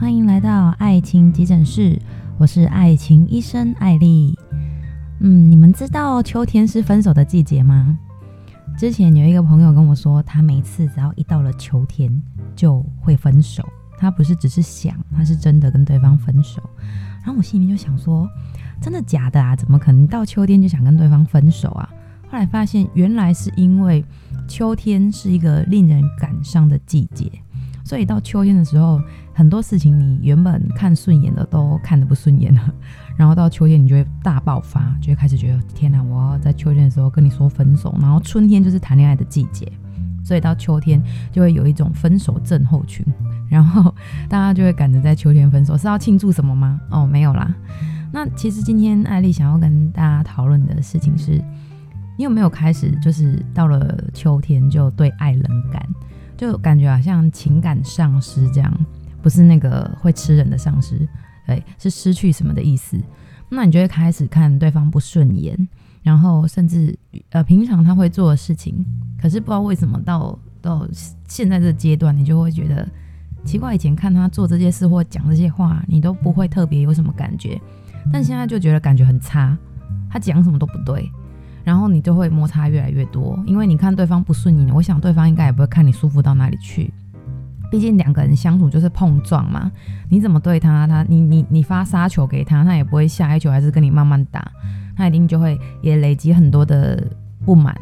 欢迎来到爱情急诊室，我是爱情医生艾莉。嗯，你们知道秋天是分手的季节吗？之前有一个朋友跟我说，他每次只要一到了秋天就会分手。他不是只是想，他是真的跟对方分手。然后我心里面就想说，真的假的啊？怎么可能到秋天就想跟对方分手啊？后来发现，原来是因为秋天是一个令人感伤的季节，所以到秋天的时候，很多事情你原本看顺眼的都看得不顺眼了。然后到秋天，你就会大爆发，就会开始觉得天哪，我要在秋天的时候跟你说分手。然后春天就是谈恋爱的季节，所以到秋天就会有一种分手症候群，然后大家就会赶着在秋天分手。是要庆祝什么吗？哦，没有啦。那其实今天艾丽想要跟大家讨论的事情是，你有没有开始就是到了秋天就对爱冷感，就感觉好像情感丧失这样，不是那个会吃人的丧尸。对，是失去什么的意思？那你就会开始看对方不顺眼，然后甚至呃，平常他会做的事情，可是不知道为什么到到现在这阶段，你就会觉得奇怪。以前看他做这些事或讲这些话，你都不会特别有什么感觉，但现在就觉得感觉很差。他讲什么都不对，然后你就会摩擦越来越多，因为你看对方不顺眼，我想对方应该也不会看你舒服到哪里去。毕竟两个人相处就是碰撞嘛，你怎么对他，他你你你发杀球给他，他也不会下一球还是跟你慢慢打，他一定就会也累积很多的不满，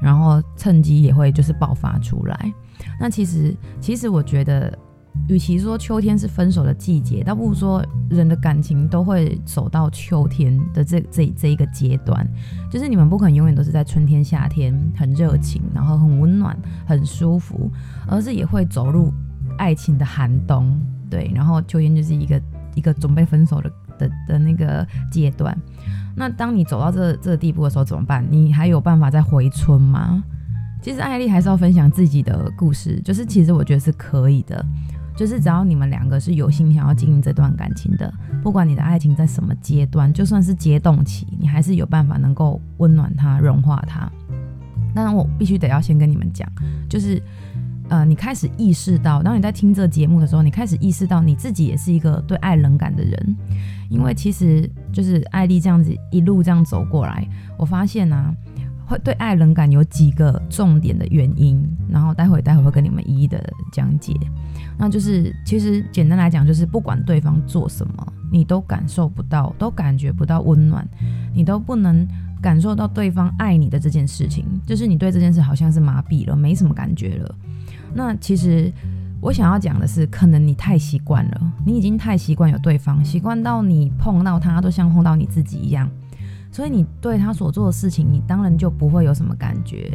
然后趁机也会就是爆发出来。那其实其实我觉得，与其说秋天是分手的季节，倒不如说人的感情都会走到秋天的这这这一个阶段，就是你们不可能永远都是在春天夏天很热情，然后很温暖很舒服，而是也会走入。爱情的寒冬，对，然后秋天就是一个一个准备分手的的的那个阶段。那当你走到这这个地步的时候怎么办？你还有办法再回春吗？其实艾丽还是要分享自己的故事，就是其实我觉得是可以的，就是只要你们两个是有心想要经营这段感情的，不管你的爱情在什么阶段，就算是结冻期，你还是有办法能够温暖它、融化它。当然，我必须得要先跟你们讲，就是。呃，你开始意识到，当你在听这节目的时候，你开始意识到你自己也是一个对爱冷感的人，因为其实就是艾丽这样子一路这样走过来，我发现呢、会对爱冷感有几个重点的原因，然后待会待会会跟你们一一的讲解。那就是其实简单来讲，就是不管对方做什么，你都感受不到，都感觉不到温暖，你都不能感受到对方爱你的这件事情，就是你对这件事好像是麻痹了，没什么感觉了。那其实我想要讲的是，可能你太习惯了，你已经太习惯有对方，习惯到你碰到他都像碰到你自己一样，所以你对他所做的事情，你当然就不会有什么感觉。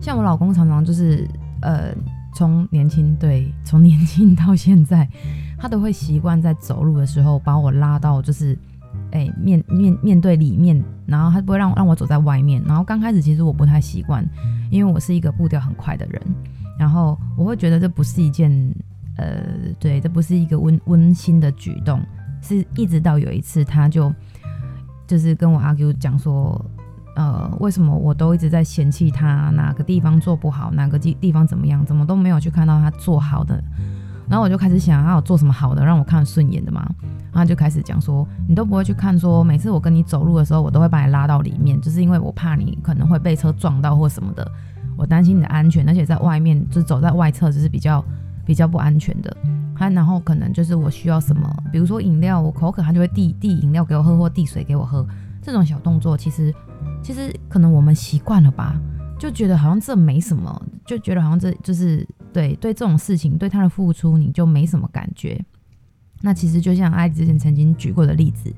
像我老公常常就是，呃，从年轻对，从年轻到现在，他都会习惯在走路的时候把我拉到就是，哎，面面面对里面，然后他不会让让我走在外面。然后刚开始其实我不太习惯，因为我是一个步调很快的人。然后我会觉得这不是一件，呃，对，这不是一个温温馨的举动，是一直到有一次，他就就是跟我阿 Q 讲说，呃，为什么我都一直在嫌弃他哪个地方做不好，哪个地地方怎么样，怎么都没有去看到他做好的，然后我就开始想，他有做什么好的让我看顺眼的吗？然后就开始讲说，你都不会去看说，每次我跟你走路的时候，我都会把你拉到里面，就是因为我怕你可能会被车撞到或什么的。我担心你的安全，而且在外面就走在外侧就是比较比较不安全的。他然后可能就是我需要什么，比如说饮料，我口渴，他就会递递饮料给我喝，或递水给我喝。这种小动作其实其实可能我们习惯了吧，就觉得好像这没什么，就觉得好像这就是对对这种事情对他的付出你就没什么感觉。那其实就像艾之前曾经举过的例子，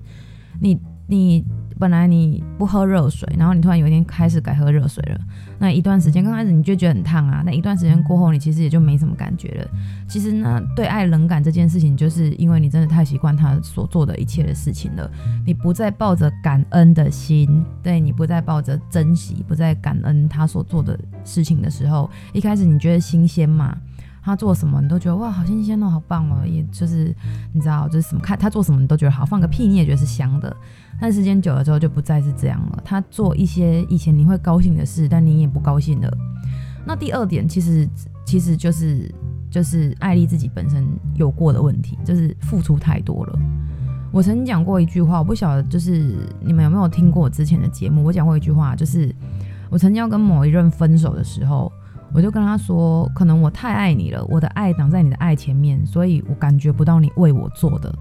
你你。本来你不喝热水，然后你突然有一天开始改喝热水了，那一段时间刚开始你就觉得很烫啊，那一段时间过后你其实也就没什么感觉了。其实呢，对爱冷感这件事情，就是因为你真的太习惯他所做的一切的事情了，你不再抱着感恩的心，对，你不再抱着珍惜，不再感恩他所做的事情的时候，一开始你觉得新鲜嘛？他做什么你都觉得哇，好新鲜哦，好棒哦，也就是你知道，就是什么看他做什么你都觉得好，放个屁你也觉得是香的。但时间久了之后就不再是这样了。他做一些以前你会高兴的事，但你也不高兴了。那第二点其实其实就是就是艾莉自己本身有过的问题，就是付出太多了。我曾经讲过一句话，我不晓得就是你们有没有听过我之前的节目？我讲过一句话，就是我曾经要跟某一任分手的时候，我就跟他说，可能我太爱你了，我的爱挡在你的爱前面，所以我感觉不到你为我做的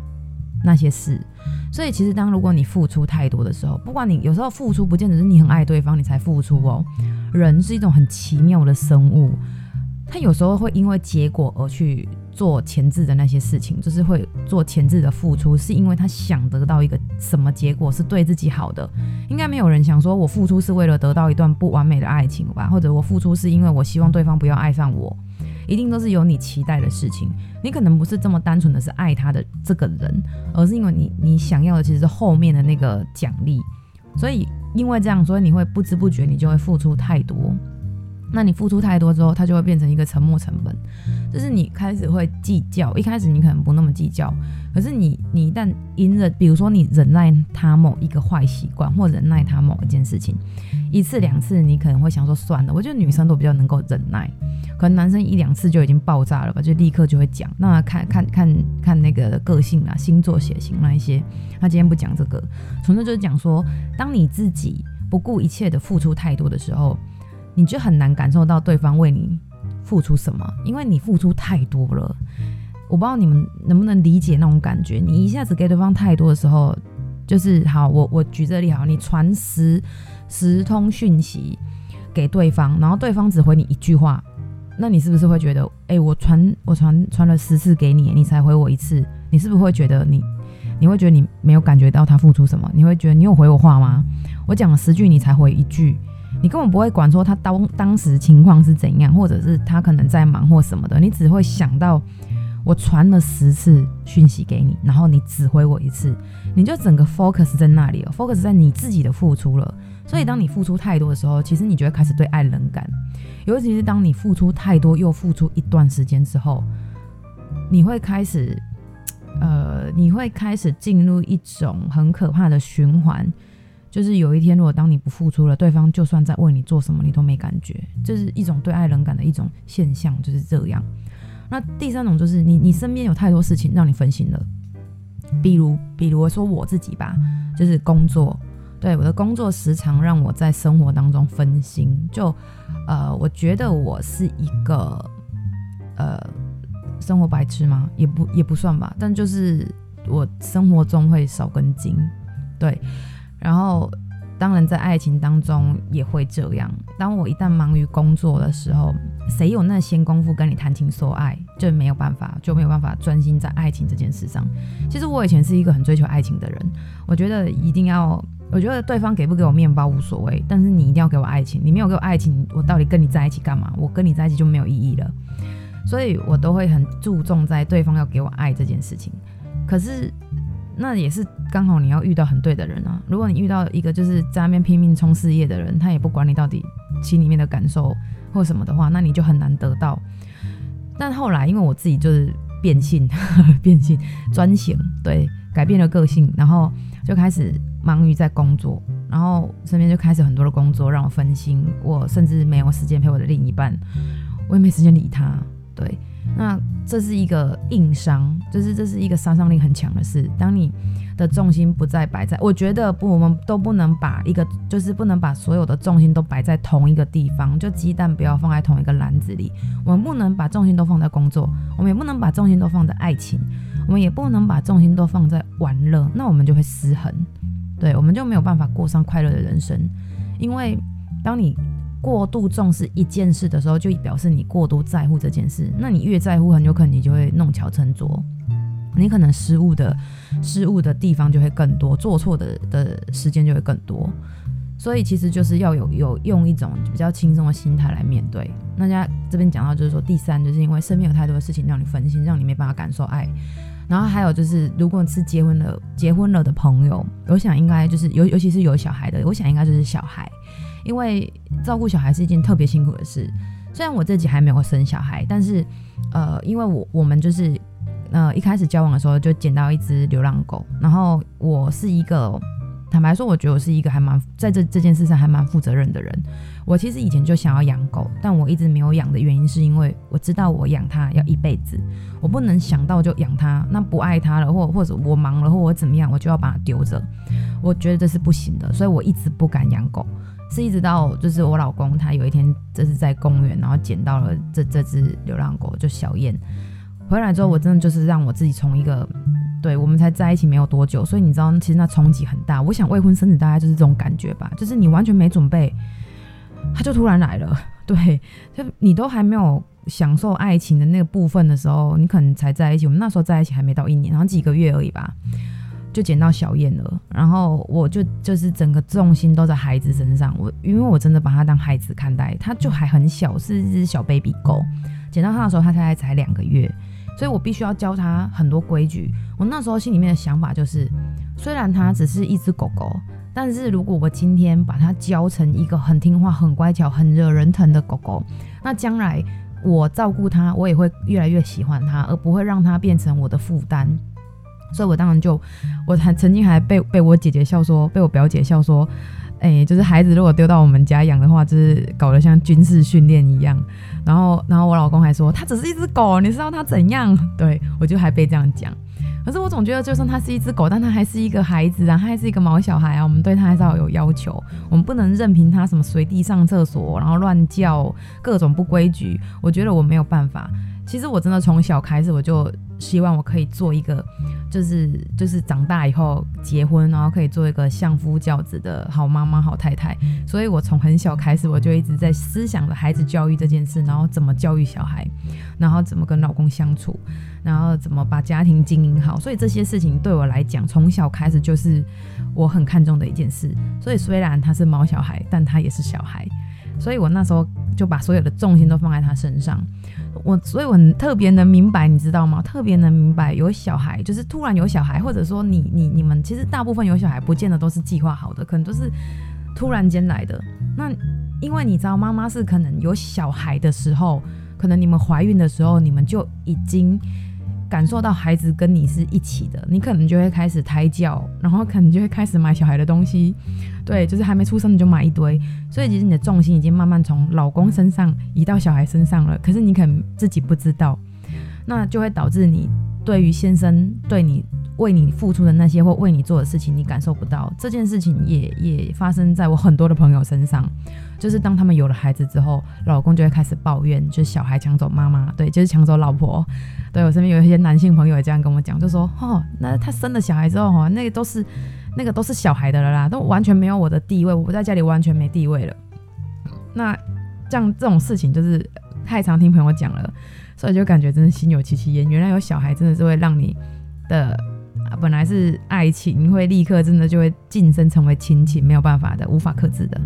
那些事。所以其实当如果你付出太多的时候，不管你有时候付出不见得是你很爱对方你才付出哦，人是一种很奇妙的生物。他有时候会因为结果而去做前置的那些事情，就是会做前置的付出，是因为他想得到一个什么结果是对自己好的。应该没有人想说我付出是为了得到一段不完美的爱情吧？或者我付出是因为我希望对方不要爱上我，一定都是有你期待的事情。你可能不是这么单纯的是爱他的这个人，而是因为你你想要的其实是后面的那个奖励。所以因为这样，所以你会不知不觉你就会付出太多。那你付出太多之后，它就会变成一个沉没成本，就是你开始会计较。一开始你可能不那么计较，可是你你一旦隐忍，比如说你忍耐他某一个坏习惯，或忍耐他某一件事情，一次两次你可能会想说算了。我觉得女生都比较能够忍耐，可能男生一两次就已经爆炸了吧，就立刻就会讲。那看看看看那个个性啊、星座、血型那一些，他今天不讲这个，纯粹就是讲说，当你自己不顾一切的付出太多的时候。你就很难感受到对方为你付出什么，因为你付出太多了。我不知道你们能不能理解那种感觉。你一下子给对方太多的时候，就是好，我我举这例好，你传十十通讯息给对方，然后对方只回你一句话，那你是不是会觉得，哎、我传我传传了十次给你，你才回我一次，你是不是会觉得你你会觉得你没有感觉到他付出什么？你会觉得你有回我话吗？我讲了十句，你才回一句。你根本不会管说他当当时情况是怎样，或者是他可能在忙或什么的，你只会想到我传了十次讯息给你，然后你只回我一次，你就整个 focus 在那里了，focus 在你自己的付出了。所以当你付出太多的时候，其实你就会开始对爱冷感，尤其是当你付出太多又付出一段时间之后，你会开始，呃，你会开始进入一种很可怕的循环。就是有一天，如果当你不付出了，对方就算在为你做什么，你都没感觉，这是一种对爱冷感的一种现象，就是这样。那第三种就是你，你身边有太多事情让你分心了，比如，比如说我自己吧，就是工作，对，我的工作时常让我在生活当中分心，就呃，我觉得我是一个呃生活白痴吗？也不也不算吧，但就是我生活中会少根筋，对。然后，当然在爱情当中也会这样。当我一旦忙于工作的时候，谁有那闲工夫跟你谈情说爱，就没有办法，就没有办法专心在爱情这件事上。其实我以前是一个很追求爱情的人，我觉得一定要，我觉得对方给不给我面包无所谓，但是你一定要给我爱情。你没有给我爱情，我到底跟你在一起干嘛？我跟你在一起就没有意义了。所以我都会很注重在对方要给我爱这件事情。可是。那也是刚好你要遇到很对的人啊！如果你遇到一个就是在那边拼命冲事业的人，他也不管你到底心里面的感受或什么的话，那你就很难得到。但后来因为我自己就是变性，变性专情，对，改变了个性，然后就开始忙于在工作，然后身边就开始很多的工作让我分心，我甚至没有时间陪我的另一半，我也没时间理他，对。那这是一个硬伤，就是这是一个杀伤力很强的事。当你的重心不再摆在，我觉得不，我们都不能把一个，就是不能把所有的重心都摆在同一个地方，就鸡蛋不要放在同一个篮子里。我们不能把重心都放在工作，我们也不能把重心都放在爱情，我们也不能把重心都放在玩乐，那我们就会失衡，对，我们就没有办法过上快乐的人生。因为当你过度重视一件事的时候，就表示你过度在乎这件事。那你越在乎，很有可能你就会弄巧成拙，你可能失误的失误的地方就会更多，做错的的时间就会更多。所以其实就是要有有用一种比较轻松的心态来面对。那家这边讲到就是说，第三就是因为身边有太多的事情让你分心，让你没办法感受爱。然后还有就是，如果是结婚了结婚了的朋友，我想应该就是尤尤其是有小孩的，我想应该就是小孩。因为照顾小孩是一件特别辛苦的事，虽然我自己还没有生小孩，但是，呃，因为我我们就是，呃，一开始交往的时候就捡到一只流浪狗，然后我是一个坦白说，我觉得我是一个还蛮在这这件事上还蛮负责任的人。我其实以前就想要养狗，但我一直没有养的原因，是因为我知道我养它要一辈子，我不能想到就养它，那不爱它了，或或者我忙了，或我怎么样，我就要把它丢着。我觉得这是不行的，所以我一直不敢养狗。是一直到就是我老公他有一天就是在公园，然后捡到了这这只流浪狗，就小燕。回来之后，我真的就是让我自己从一个，对，我们才在一起没有多久，所以你知道，其实那冲击很大。我想未婚生子大概就是这种感觉吧，就是你完全没准备，他就突然来了。对，就你都还没有享受爱情的那个部分的时候，你可能才在一起。我们那时候在一起还没到一年，然后几个月而已吧。就捡到小燕了，然后我就就是整个重心都在孩子身上。我因为我真的把它当孩子看待，它就还很小，是一只小 baby 狗。捡到它的时候，它才才两个月，所以我必须要教它很多规矩。我那时候心里面的想法就是，虽然它只是一只狗狗，但是如果我今天把它教成一个很听话、很乖巧、很惹人疼的狗狗，那将来我照顾它，我也会越来越喜欢它，而不会让它变成我的负担。所以，我当然就，我还曾经还被被我姐姐笑说，被我表姐笑说，哎、就是孩子如果丢到我们家养的话，就是搞得像军事训练一样。然后，然后我老公还说，它只是一只狗，你知道它怎样？对，我就还被这样讲。可是我总觉得，就算它是一只狗，但它还是一个孩子啊，它还是一个毛小孩啊。我们对它还是要有要求，我们不能任凭它什么随地上厕所，然后乱叫，各种不规矩。我觉得我没有办法。其实我真的从小开始，我就希望我可以做一个。就是就是长大以后结婚，然后可以做一个相夫教子的好妈妈、好太太。所以我从很小开始，我就一直在思想着孩子教育这件事，然后怎么教育小孩，然后怎么跟老公相处，然后怎么把家庭经营好。所以这些事情对我来讲，从小开始就是我很看重的一件事。所以虽然他是毛小孩，但他也是小孩。所以我那时候就把所有的重心都放在他身上。我所以，我很特别能明白，你知道吗？特别能明白，有小孩就是突然有小孩，或者说你你你们其实大部分有小孩，不见得都是计划好的，可能都是突然间来的。那因为你知道，妈妈是可能有小孩的时候，可能你们怀孕的时候，你们就已经。感受到孩子跟你是一起的，你可能就会开始胎教，然后可能就会开始买小孩的东西，对，就是还没出生你就买一堆，所以其实你的重心已经慢慢从老公身上移到小孩身上了，可是你可能自己不知道，那就会导致你对于先生对你为你付出的那些或为你做的事情，你感受不到。这件事情也也发生在我很多的朋友身上，就是当他们有了孩子之后，老公就会开始抱怨，就是小孩抢走妈妈，对，就是抢走老婆。对，我身边有一些男性朋友也这样跟我讲，就说哦，那他生了小孩之后哈，那个都是那个都是小孩的了啦，都完全没有我的地位，我不在家里完全没地位了。那这样这种事情就是太常听朋友讲了，所以就感觉真的心有戚戚焉。原来有小孩真的是会让你的本来是爱情会立刻真的就会晋升成为亲情，没有办法的，无法克制的。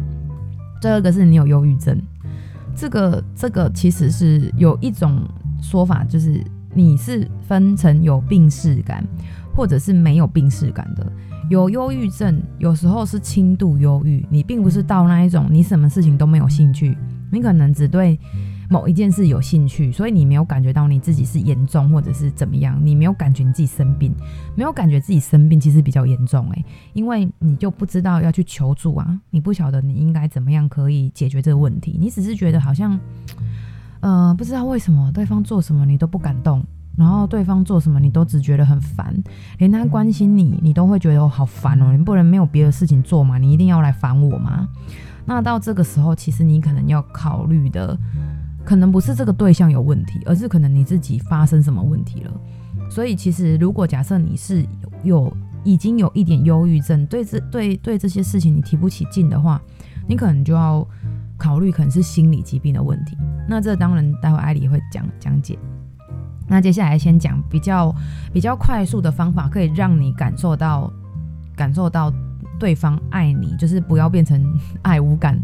第二个是你有忧郁症，这个这个其实是有一种说法就是。你是分成有病识感，或者是没有病识感的。有忧郁症，有时候是轻度忧郁，你并不是到那一种你什么事情都没有兴趣，你可能只对某一件事有兴趣，所以你没有感觉到你自己是严重或者是怎么样，你没有感觉你自己生病，没有感觉自己生病其实比较严重诶，因为你就不知道要去求助啊，你不晓得你应该怎么样可以解决这个问题，你只是觉得好像。呃，不知道为什么对方做什么你都不敢动，然后对方做什么你都只觉得很烦，连他关心你，你都会觉得我好烦哦，你不能没有别的事情做吗？你一定要来烦我吗？那到这个时候，其实你可能要考虑的，可能不是这个对象有问题，而是可能你自己发生什么问题了。所以，其实如果假设你是有，已经有一点忧郁症，对这对对这些事情你提不起劲的话，你可能就要。考虑可能是心理疾病的问题，那这当然待会艾莉会讲讲解。那接下来先讲比较比较快速的方法，可以让你感受到感受到对方爱你，就是不要变成爱无感、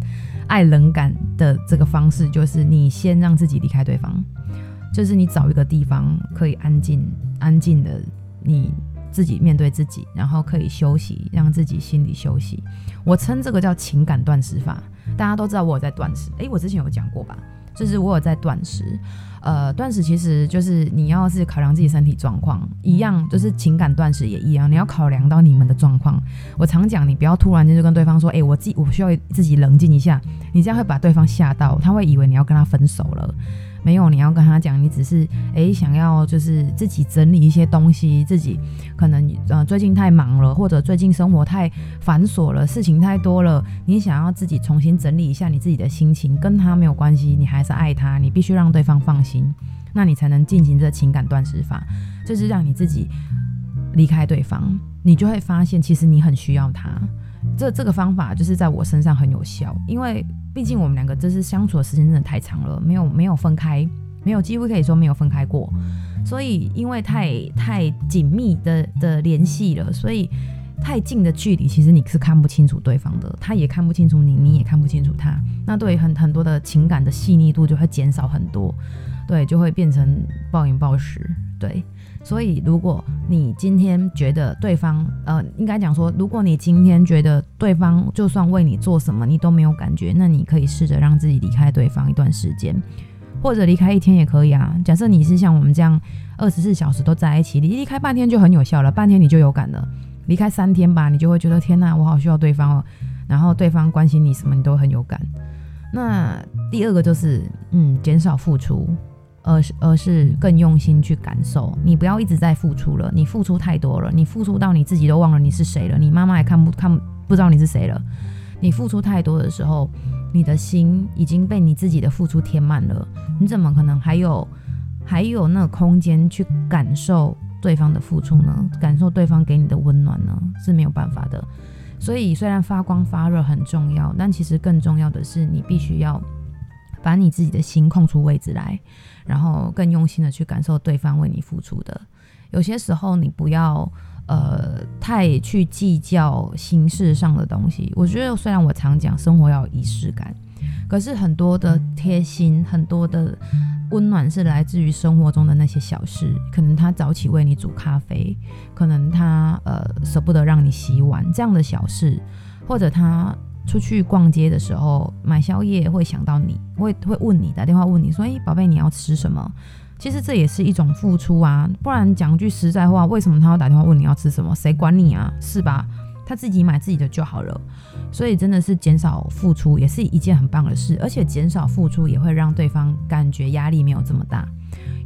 爱冷感的这个方式，就是你先让自己离开对方，就是你找一个地方可以安静安静的你自己面对自己，然后可以休息，让自己心里休息。我称这个叫情感断食法。大家都知道我在断食，诶，我之前有讲过吧？就是我有在断食。呃，断食其实就是你要是考量自己身体状况，一样就是情感断食也一样，你要考量到你们的状况。我常讲，你不要突然间就跟对方说，哎、欸，我自己我需要自己冷静一下，你这样会把对方吓到，他会以为你要跟他分手了。没有，你要跟他讲，你只是诶想要就是自己整理一些东西，自己可能呃最近太忙了，或者最近生活太繁琐了，事情太多了，你想要自己重新整理一下你自己的心情，跟他没有关系，你还是爱他，你必须让对方放心，那你才能进行这情感断食法，就是让你自己离开对方，你就会发现其实你很需要他。这这个方法就是在我身上很有效，因为毕竟我们两个就是相处的时间真的太长了，没有没有分开，没有几乎可以说没有分开过，所以因为太太紧密的的联系了，所以太近的距离，其实你是看不清楚对方的，他也看不清楚你，你也看不清楚他，那对很很多的情感的细腻度就会减少很多，对，就会变成暴饮暴食，对。所以，如果你今天觉得对方，呃，应该讲说，如果你今天觉得对方就算为你做什么，你都没有感觉，那你可以试着让自己离开对方一段时间，或者离开一天也可以啊。假设你是像我们这样二十四小时都在一起，你离开半天就很有效了，半天你就有感了。离开三天吧，你就会觉得天哪，我好需要对方哦。然后对方关心你什么，你都很有感。那第二个就是，嗯，减少付出。而是而是更用心去感受，你不要一直在付出了，你付出太多了，你付出到你自己都忘了你是谁了，你妈妈也看不看不知道你是谁了，你付出太多的时候，你的心已经被你自己的付出填满了，你怎么可能还有还有那个空间去感受对方的付出呢？感受对方给你的温暖呢？是没有办法的。所以虽然发光发热很重要，但其实更重要的是你必须要。把你自己的心空出位置来，然后更用心的去感受对方为你付出的。有些时候，你不要呃太去计较形式上的东西。我觉得，虽然我常讲生活要有仪式感，可是很多的贴心、很多的温暖是来自于生活中的那些小事。可能他早起为你煮咖啡，可能他呃舍不得让你洗碗，这样的小事，或者他。出去逛街的时候买宵夜会想到你，会会问你，打电话问你说：“诶，宝贝，你要吃什么？”其实这也是一种付出啊，不然讲句实在话，为什么他要打电话问你要吃什么？谁管你啊？是吧？他自己买自己的就好了。所以真的是减少付出也是一件很棒的事，而且减少付出也会让对方感觉压力没有这么大。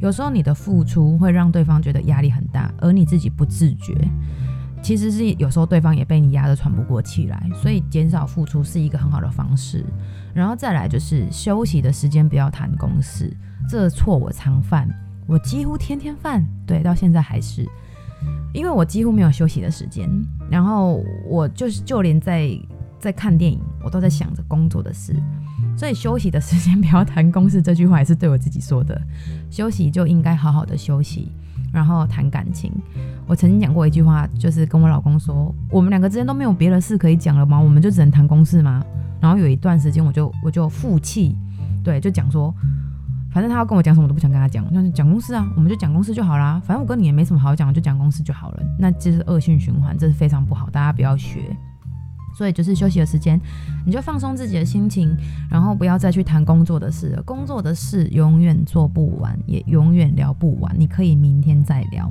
有时候你的付出会让对方觉得压力很大，而你自己不自觉。其实是有时候对方也被你压得喘不过气来，所以减少付出是一个很好的方式。然后再来就是休息的时间不要谈公事，这错我常犯，我几乎天天犯，对，到现在还是，因为我几乎没有休息的时间。然后我就是就连在在看电影，我都在想着工作的事，所以休息的时间 不要谈公事，这句话也是对我自己说的，休息就应该好好的休息。然后谈感情，我曾经讲过一句话，就是跟我老公说，我们两个之间都没有别的事可以讲了吗？我们就只能谈公事吗？然后有一段时间，我就我就负气，对，就讲说，反正他要跟我讲什么，我都不想跟他讲，那就讲公事啊，我们就讲公事就好啦。反正我跟你也没什么好讲，就讲公事就好了。那这是恶性循环，这是非常不好，大家不要学。所以就是休息的时间，你就放松自己的心情，然后不要再去谈工作的事了。工作的事永远做不完，也永远聊不完。你可以明天再聊。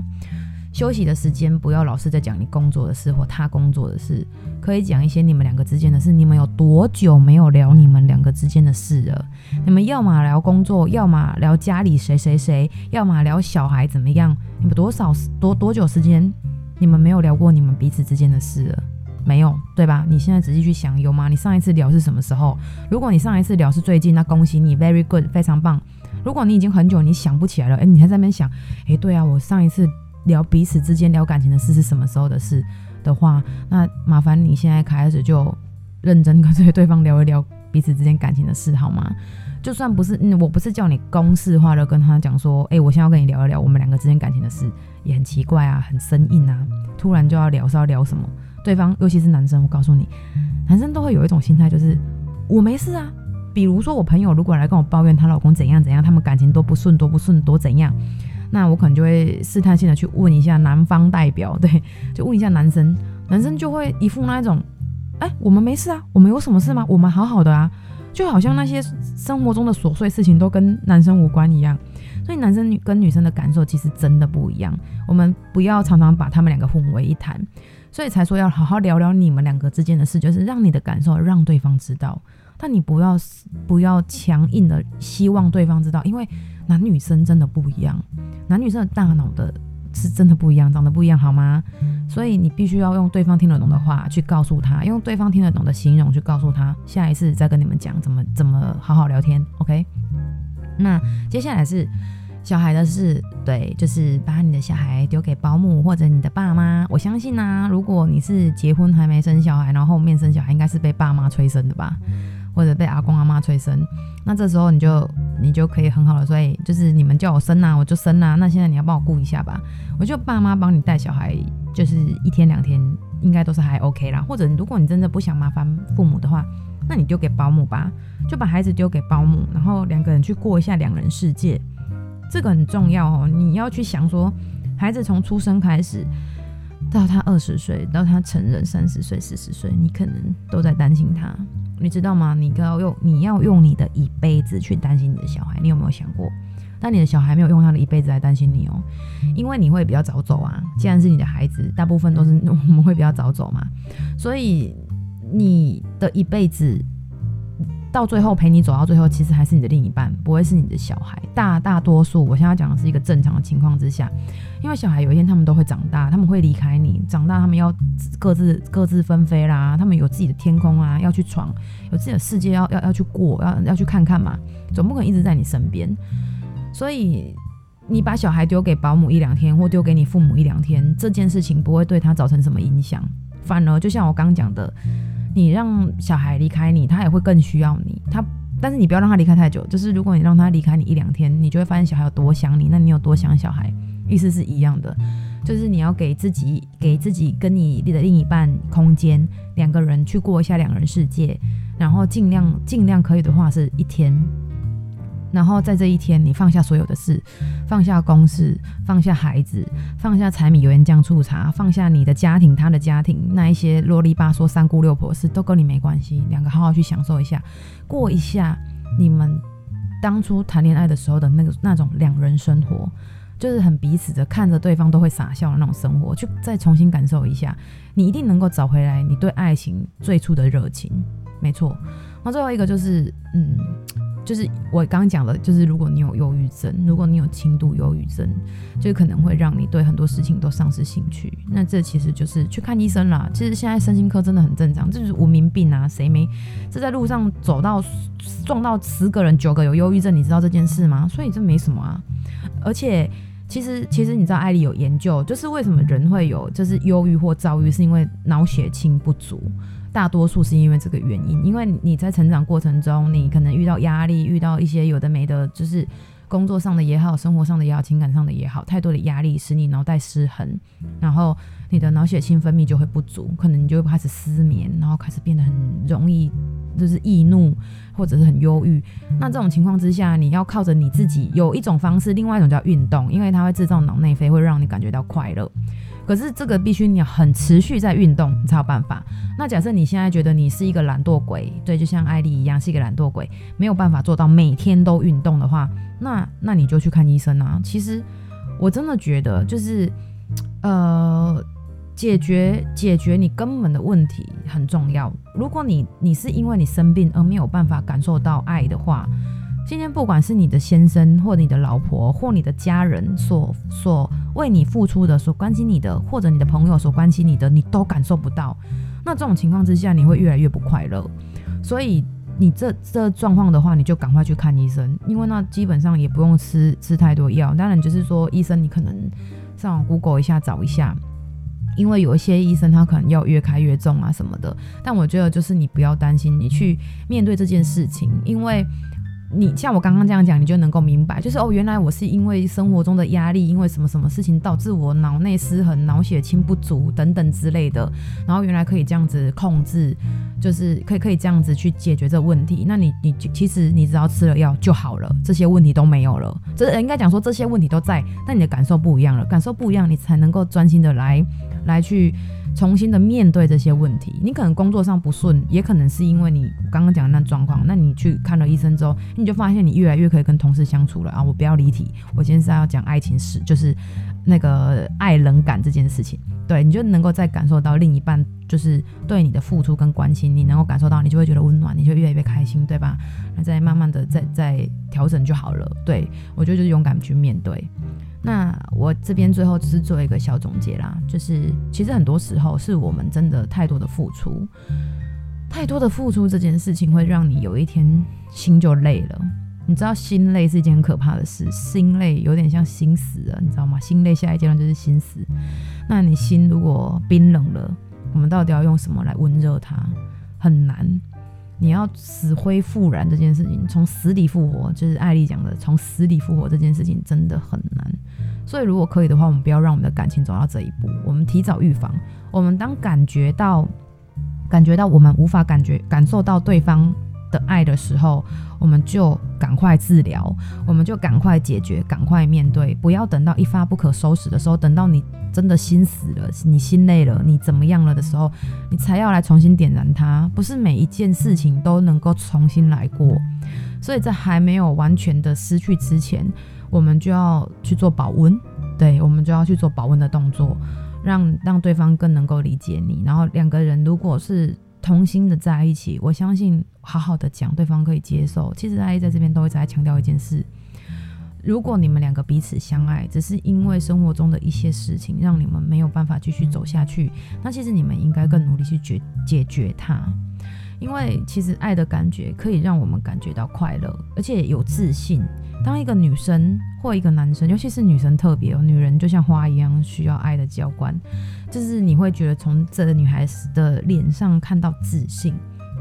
休息的时间不要老是在讲你工作的事或他工作的事，可以讲一些你们两个之间的事。你们有多久没有聊你们两个之间的事了？你们要么聊工作，要么聊家里谁谁谁，要么聊小孩怎么样？你们多少多多久时间你们没有聊过你们彼此之间的事了？没有，对吧？你现在仔细去想，有吗？你上一次聊是什么时候？如果你上一次聊是最近，那恭喜你，very good，非常棒。如果你已经很久你想不起来了，诶，你还在那边想，诶，对啊，我上一次聊彼此之间聊感情的事是什么时候的事的话，那麻烦你现在开始就认真跟 对方聊一聊彼此之间感情的事，好吗？就算不是，嗯，我不是叫你公式化的跟他讲说，诶，我现在要跟你聊一聊我们两个之间感情的事，也很奇怪啊，很生硬啊，突然就要聊是要聊什么？对方，尤其是男生，我告诉你，男生都会有一种心态，就是我没事啊。比如说，我朋友如果来跟我抱怨她老公怎样怎样，他们感情多不顺，多不顺，多怎样，那我可能就会试探性的去问一下男方代表，对，就问一下男生，男生就会一副那一种，哎，我们没事啊，我们有什么事吗？我们好好的啊。就好像那些生活中的琐碎事情都跟男生无关一样。所以男生女跟女生的感受其实真的不一样，我们不要常常把他们两个混为一谈。所以才说要好好聊聊你们两个之间的事，就是让你的感受让对方知道，但你不要不要强硬的希望对方知道，因为男女生真的不一样，男女生的大脑的是真的不一样，长得不一样，好吗？所以你必须要用对方听得懂的话去告诉他，用对方听得懂的形容去告诉他，下一次再跟你们讲怎么怎么好好聊天，OK？那接下来是。小孩的事，对，就是把你的小孩丢给保姆或者你的爸妈。我相信啊，如果你是结婚还没生小孩，然后后面生小孩，应该是被爸妈催生的吧，或者被阿公阿妈催生。那这时候你就你就可以很好的，所以就是你们叫我生啊，我就生啊。那现在你要帮我顾一下吧，我就爸妈帮你带小孩，就是一天两天应该都是还 OK 啦。或者如果你真的不想麻烦父母的话，那你丢给保姆吧，就把孩子丢给保姆，然后两个人去过一下两人世界。这个很重要哦，你要去想说，孩子从出生开始到他二十岁，到他成人三十岁、四十岁，你可能都在担心他，你知道吗？你要用你要用你的一辈子去担心你的小孩，你有没有想过？但你的小孩没有用他的一辈子来担心你哦，因为你会比较早走啊。既然是你的孩子，大部分都是我们会比较早走嘛，所以你的一辈子。到最后陪你走到最后，其实还是你的另一半，不会是你的小孩。大大多数，我现在讲的是一个正常的情况之下，因为小孩有一天他们都会长大，他们会离开你，长大他们要各自各自纷飞啦，他们有自己的天空啊，要去闯，有自己的世界要要要去过，要要去看看嘛，总不可能一直在你身边。所以你把小孩丢给保姆一两天，或丢给你父母一两天，这件事情不会对他造成什么影响，反而就像我刚讲的。你让小孩离开你，他也会更需要你。他，但是你不要让他离开太久。就是如果你让他离开你一两天，你就会发现小孩有多想你，那你有多想小孩，意思是一样的。就是你要给自己，给自己跟你的另一半空间，两个人去过一下两人世界，然后尽量尽量可以的话是一天。然后在这一天，你放下所有的事，放下公事，放下孩子，放下柴米油盐酱醋茶，放下你的家庭，他的家庭，那一些啰里吧嗦三姑六婆事都跟你没关系。两个好好去享受一下，过一下你们当初谈恋爱的时候的那个那种两人生活，就是很彼此的看着对方都会傻笑的那种生活，去再重新感受一下，你一定能够找回来你对爱情最初的热情。没错，那最后一个就是，嗯。就是我刚刚讲的，就是如果你有忧郁症，如果你有轻度忧郁症，就可能会让你对很多事情都丧失兴趣。那这其实就是去看医生啦。其实现在身心科真的很正常，这就是文明病啊，谁没？这在路上走到撞到十个人九个有忧郁症，你知道这件事吗？所以这没什么啊。而且其实其实你知道，艾莉有研究，就是为什么人会有就是忧郁或躁郁，是因为脑血清不足。大多数是因为这个原因，因为你在成长过程中，你可能遇到压力，遇到一些有的没的，就是工作上的也好，生活上的也好，情感上的也好，太多的压力使你脑袋失衡，然后你的脑血清分泌就会不足，可能你就会开始失眠，然后开始变得很容易就是易怒或者是很忧郁。那这种情况之下，你要靠着你自己有一种方式，另外一种叫运动，因为它会制造脑内啡，会让你感觉到快乐。可是这个必须你要很持续在运动，你才有办法。那假设你现在觉得你是一个懒惰鬼，对，就像艾丽一样是一个懒惰鬼，没有办法做到每天都运动的话，那那你就去看医生啊。其实我真的觉得，就是呃，解决解决你根本的问题很重要。如果你你是因为你生病而没有办法感受到爱的话，今天不管是你的先生，或你的老婆，或你的家人所所为你付出的，所关心你的，或者你的朋友所关心你的，你都感受不到。那这种情况之下，你会越来越不快乐。所以你这这状况的话，你就赶快去看医生，因为那基本上也不用吃吃太多药。当然就是说，医生你可能上网 Google 一下找一下，因为有一些医生他可能要越开越重啊什么的。但我觉得就是你不要担心，你去面对这件事情，因为。你像我刚刚这样讲，你就能够明白，就是哦，原来我是因为生活中的压力，因为什么什么事情导致我脑内失衡、脑血清不足等等之类的，然后原来可以这样子控制，就是可以可以这样子去解决这个问题。那你你其实你只要吃了药就好了，这些问题都没有了。这应该讲说这些问题都在，但你的感受不一样了，感受不一样，你才能够专心的来来去。重新的面对这些问题。你可能工作上不顺，也可能是因为你刚刚讲的那状况。那你去看了医生之后，你就发现你越来越可以跟同事相处了啊！我不要离题，我今天是要讲爱情史，就是那个爱冷感这件事情。对，你就能够再感受到另一半就是对你的付出跟关心，你能够感受到，你就会觉得温暖，你就越来越开心，对吧？那再慢慢的再再调整就好了。对，我觉得就是勇敢去面对。那我这边最后只是做一个小总结啦，就是其实很多时候是我们真的太多的付出，太多的付出这件事情会让你有一天心就累了。你知道心累是一件很可怕的事，心累有点像心死了，你知道吗？心累下一阶段就是心死。那你心如果冰冷了，我们到底要用什么来温热它？很难。你要死灰复燃这件事情，从死里复活，就是艾丽讲的，从死里复活这件事情真的很难。所以如果可以的话，我们不要让我们的感情走到这一步，我们提早预防。我们当感觉到感觉到我们无法感觉感受到对方的爱的时候，我们就赶快治疗，我们就赶快解决，赶快面对，不要等到一发不可收拾的时候，等到你真的心死了，你心累了，你怎么样了的时候，你才要来重新点燃它。不是每一件事情都能够重新来过，所以在还没有完全的失去之前，我们就要去做保温，对，我们就要去做保温的动作，让让对方更能够理解你。然后两个人如果是同心的在一起，我相信好好的讲，对方可以接受。其实阿姨在这边都会再强调一件事：如果你们两个彼此相爱，只是因为生活中的一些事情让你们没有办法继续走下去，那其实你们应该更努力去解解决它。因为其实爱的感觉可以让我们感觉到快乐，而且有自信。当一个女生或一个男生，尤其是女生特别哦，女人就像花一样需要爱的浇灌，就是你会觉得从这个女孩子的脸上看到自信，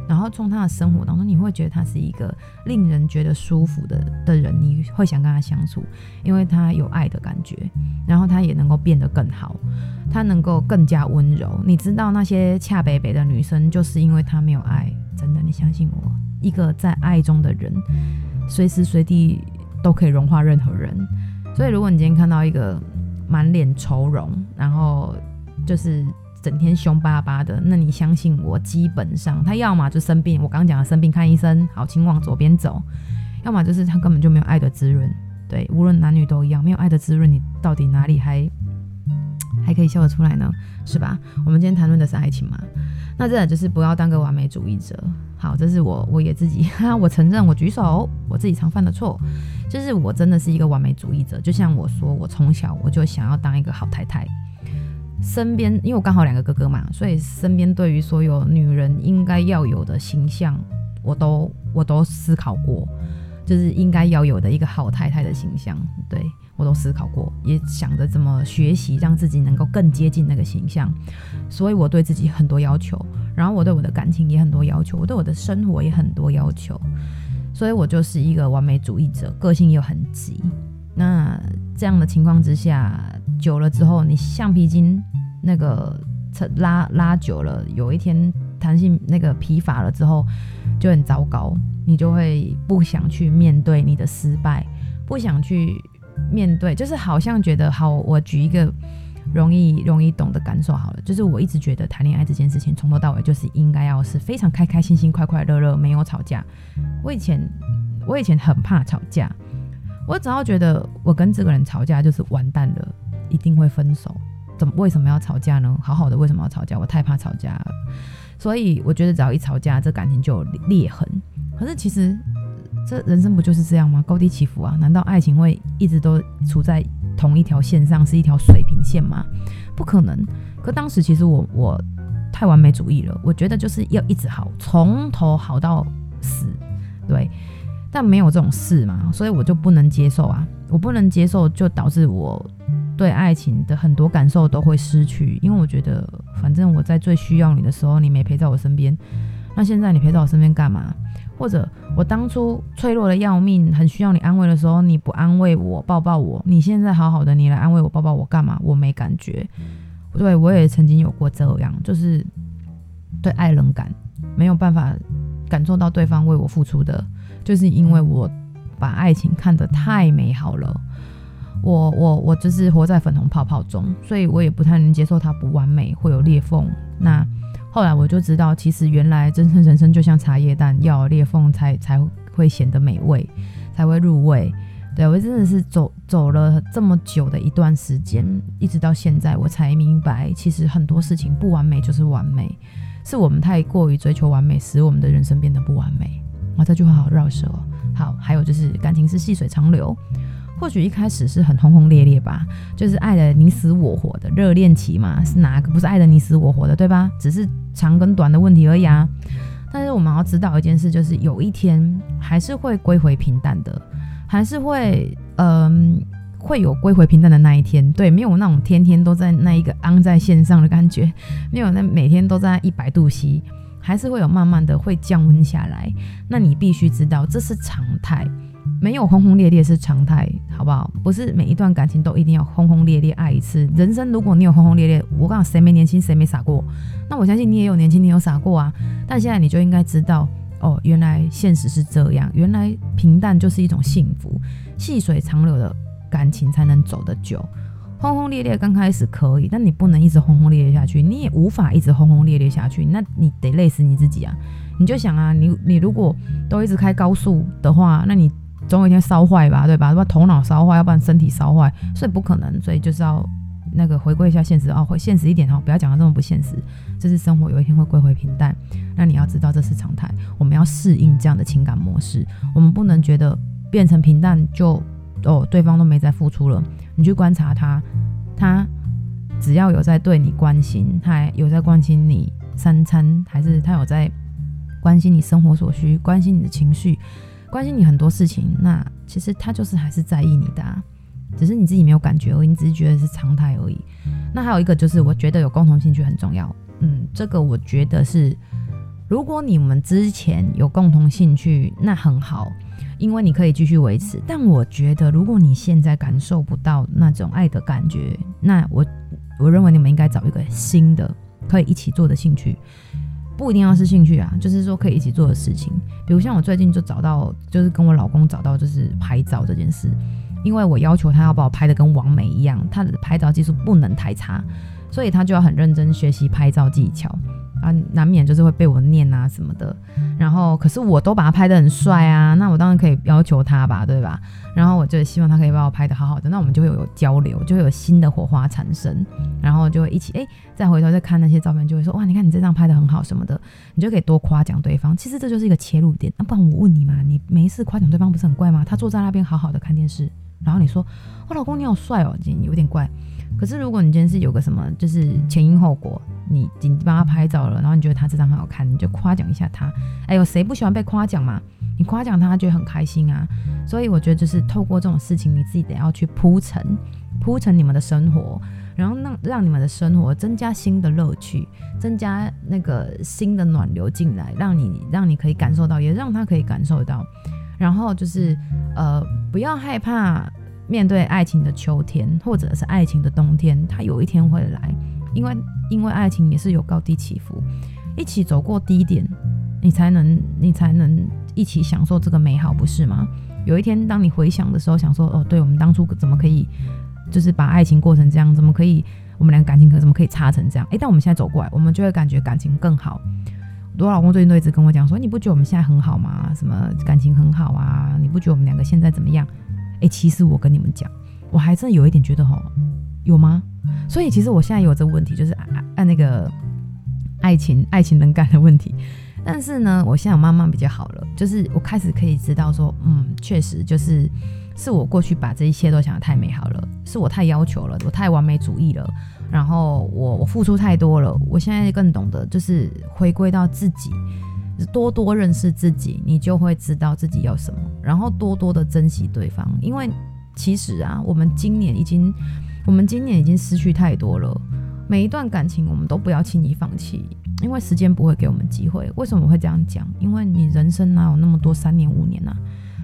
然后从她的生活当中，你会觉得她是一个令人觉得舒服的的人，你会想跟她相处，因为她有爱的感觉，然后她也能够变得更好，她能够更加温柔。你知道那些恰北北的女生，就是因为她没有爱，真的，你相信我，一个在爱中的人，随时随地。都可以融化任何人，所以如果你今天看到一个满脸愁容，然后就是整天凶巴巴的，那你相信我，基本上他要么就生病，我刚讲的生病看医生，好，请往左边走；要么就是他根本就没有爱的滋润。对，无论男女都一样，没有爱的滋润，你到底哪里还还可以笑得出来呢？是吧？我们今天谈论的是爱情嘛，那这就是不要当个完美主义者。好，这是我我也自己，我承认我举手，我自己常犯的错。就是我真的是一个完美主义者，就像我说，我从小我就想要当一个好太太。身边因为我刚好两个哥哥嘛，所以身边对于所有女人应该要有的形象，我都我都思考过，就是应该要有的一个好太太的形象，对，我都思考过，也想着怎么学习，让自己能够更接近那个形象。所以我对自己很多要求，然后我对我的感情也很多要求，我对我的生活也很多要求。所以我就是一个完美主义者，个性又很急。那这样的情况之下，久了之后，你橡皮筋那个拉拉久了，有一天弹性那个疲乏了之后，就很糟糕。你就会不想去面对你的失败，不想去面对，就是好像觉得好。我举一个。容易容易懂的感受好了，就是我一直觉得谈恋爱这件事情从头到尾就是应该要是非常开开心心、快快乐乐，没有吵架。我以前我以前很怕吵架，我只要觉得我跟这个人吵架就是完蛋了，一定会分手。怎么为什么要吵架呢？好好的为什么要吵架？我太怕吵架了，所以我觉得只要一吵架，这感情就有裂痕。可是其实这人生不就是这样吗？高低起伏啊，难道爱情会一直都处在？同一条线上是一条水平线吗？不可能。可当时其实我我太完美主义了，我觉得就是要一直好，从头好到死，对。但没有这种事嘛，所以我就不能接受啊，我不能接受，就导致我对爱情的很多感受都会失去，因为我觉得反正我在最需要你的时候你没陪在我身边，那现在你陪在我身边干嘛？或者我当初脆弱的要命，很需要你安慰的时候，你不安慰我，抱抱我。你现在好好的，你来安慰我，抱抱我干嘛？我没感觉。对，我也曾经有过这样，就是对爱人感，没有办法感受到对方为我付出的，就是因为我把爱情看得太美好了。我我我就是活在粉红泡泡中，所以我也不太能接受它不完美，会有裂缝。那后来我就知道，其实原来真正人生就像茶叶蛋，要有裂缝才才会显得美味，才会入味。对，我真的是走走了这么久的一段时间，一直到现在，我才明白，其实很多事情不完美就是完美，是我们太过于追求完美，使我们的人生变得不完美。哇，这句话好绕舌。好，还有就是感情是细水长流，或许一开始是很轰轰烈烈吧，就是爱得你死我活的热恋期嘛，是哪个不是爱得你死我活的，对吧？只是长跟短的问题而已啊。但是我们要知道一件事，就是有一天还是会归回平淡的。还是会，嗯、呃，会有归回平淡的那一天。对，没有那种天天都在那一个昂在线上的感觉，没有那每天都在一百度 C，还是会有慢慢的会降温下来。那你必须知道这是常态，没有轰轰烈烈是常态，好不好？不是每一段感情都一定要轰轰烈烈爱一次。人生如果你有轰轰烈烈，我告诉，谁没年轻谁没傻过？那我相信你也有年轻，你有傻过啊。但现在你就应该知道。哦，原来现实是这样，原来平淡就是一种幸福，细水长流的感情才能走得久。轰轰烈烈刚开始可以，但你不能一直轰轰烈烈下去，你也无法一直轰轰烈烈下去，那你得累死你自己啊！你就想啊，你你如果都一直开高速的话，那你总有一天烧坏吧，对吧？要不然头脑烧坏，要不然身体烧坏，所以不可能，所以就是要。那个回归一下现实哦，会现实一点哦，不要讲得这么不现实。这是生活，有一天会归回平淡。那你要知道这是常态，我们要适应这样的情感模式。我们不能觉得变成平淡就哦，对方都没在付出了。你去观察他，他只要有在对你关心，他有在关心你三餐，还是他有在关心你生活所需，关心你的情绪，关心你很多事情，那其实他就是还是在意你的。只是你自己没有感觉而已，你只是觉得是常态而已。那还有一个就是，我觉得有共同兴趣很重要。嗯，这个我觉得是，如果你们之前有共同兴趣，那很好，因为你可以继续维持。但我觉得，如果你现在感受不到那种爱的感觉，那我我认为你们应该找一个新的可以一起做的兴趣，不一定要是兴趣啊，就是说可以一起做的事情。比如像我最近就找到，就是跟我老公找到，就是拍照这件事。因为我要求他要把我拍的跟王美一样，他的拍照技术不能太差，所以他就要很认真学习拍照技巧啊，难免就是会被我念啊什么的。然后，可是我都把他拍得很帅啊，那我当然可以要求他吧，对吧？然后我就希望他可以把我拍得好好的，那我们就会有交流，就会有新的火花产生，然后就会一起哎，再回头再看那些照片，就会说哇，你看你这张拍得很好什么的，你就可以多夸奖对方。其实这就是一个切入点。那不然我问你嘛，你没一次夸奖对方不是很怪吗？他坐在那边好好的看电视。然后你说，我、哦、老公你好帅哦，今天有点怪。可是如果你今天是有个什么，就是前因后果，你你帮他拍照了，然后你觉得他这张很好看，你就夸奖一下他。哎呦，谁不喜欢被夸奖嘛？你夸奖他，他觉得很开心啊。所以我觉得就是透过这种事情，你自己得要去铺陈，铺陈你们的生活，然后让让你们的生活增加新的乐趣，增加那个新的暖流进来，让你让你可以感受到，也让他可以感受到。然后就是，呃，不要害怕面对爱情的秋天，或者是爱情的冬天，它有一天会来，因为因为爱情也是有高低起伏，一起走过低点，你才能你才能一起享受这个美好，不是吗？有一天当你回想的时候，想说，哦，对，我们当初怎么可以，就是把爱情过成这样，怎么可以，我们俩感情可怎么可以差成这样？诶，但我们现在走过来，我们就会感觉感情更好。我老公最近都一直跟我讲说，你不觉得我们现在很好吗？什么感情很好啊？你不觉得我们两个现在怎么样？诶，其实我跟你们讲，我还真有一点觉得吼，有吗？所以其实我现在有这个问题，就是按那个爱情爱情能干的问题。但是呢，我现在慢慢比较好了，就是我开始可以知道说，嗯，确实就是是我过去把这一切都想得太美好了，是我太要求了，我太完美主义了。然后我我付出太多了，我现在更懂得就是回归到自己，多多认识自己，你就会知道自己要什么，然后多多的珍惜对方。因为其实啊，我们今年已经，我们今年已经失去太多了。每一段感情，我们都不要轻易放弃，因为时间不会给我们机会。为什么我会这样讲？因为你人生哪有那么多三年五年啊？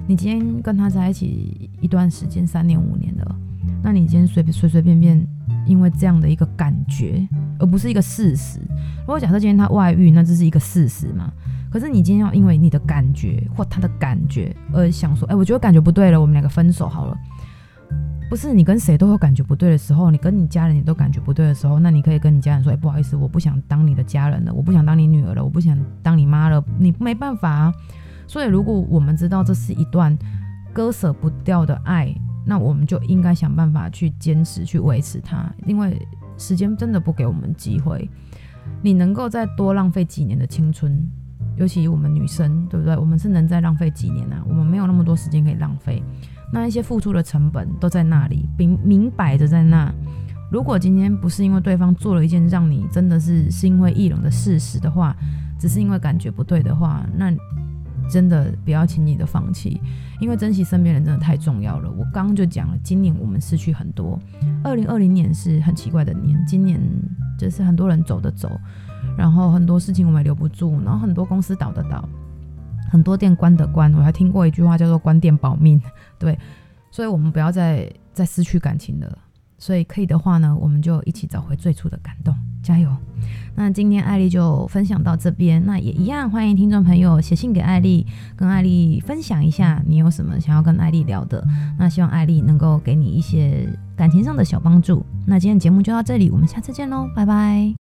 你今天跟他在一起一段时间，三年五年的，那你今天随随随便便。因为这样的一个感觉，而不是一个事实。如果假设今天他外遇，那这是一个事实嘛？可是你今天要因为你的感觉或他的感觉而想说，哎，我觉得感觉不对了，我们两个分手好了。不是你跟谁都有感觉不对的时候，你跟你家人也都感觉不对的时候，那你可以跟你家人说：“哎，不好意思，我不想当你的家人了，我不想当你女儿了，我不想当你妈了。”你没办法啊。所以，如果我们知道这是一段割舍不掉的爱，那我们就应该想办法去坚持、去维持它，因为时间真的不给我们机会。你能够再多浪费几年的青春，尤其我们女生，对不对？我们是能再浪费几年啊？我们没有那么多时间可以浪费。那一些付出的成本都在那里，明明摆着在那。如果今天不是因为对方做了一件让你真的是心灰意冷的事实的话，只是因为感觉不对的话，那真的不要轻易的放弃，因为珍惜身边人真的太重要了。我刚刚就讲了，今年我们失去很多。二零二零年是很奇怪的年，今年就是很多人走的走，然后很多事情我们留不住，然后很多公司倒的倒。很多店关的关，我还听过一句话叫做“关店保命”，对，所以我们不要再再失去感情了。所以可以的话呢，我们就一起找回最初的感动，加油！那今天艾丽就分享到这边，那也一样欢迎听众朋友写信给艾丽，跟艾丽分享一下你有什么想要跟艾丽聊的。那希望艾丽能够给你一些感情上的小帮助。那今天节目就到这里，我们下次见喽，拜拜。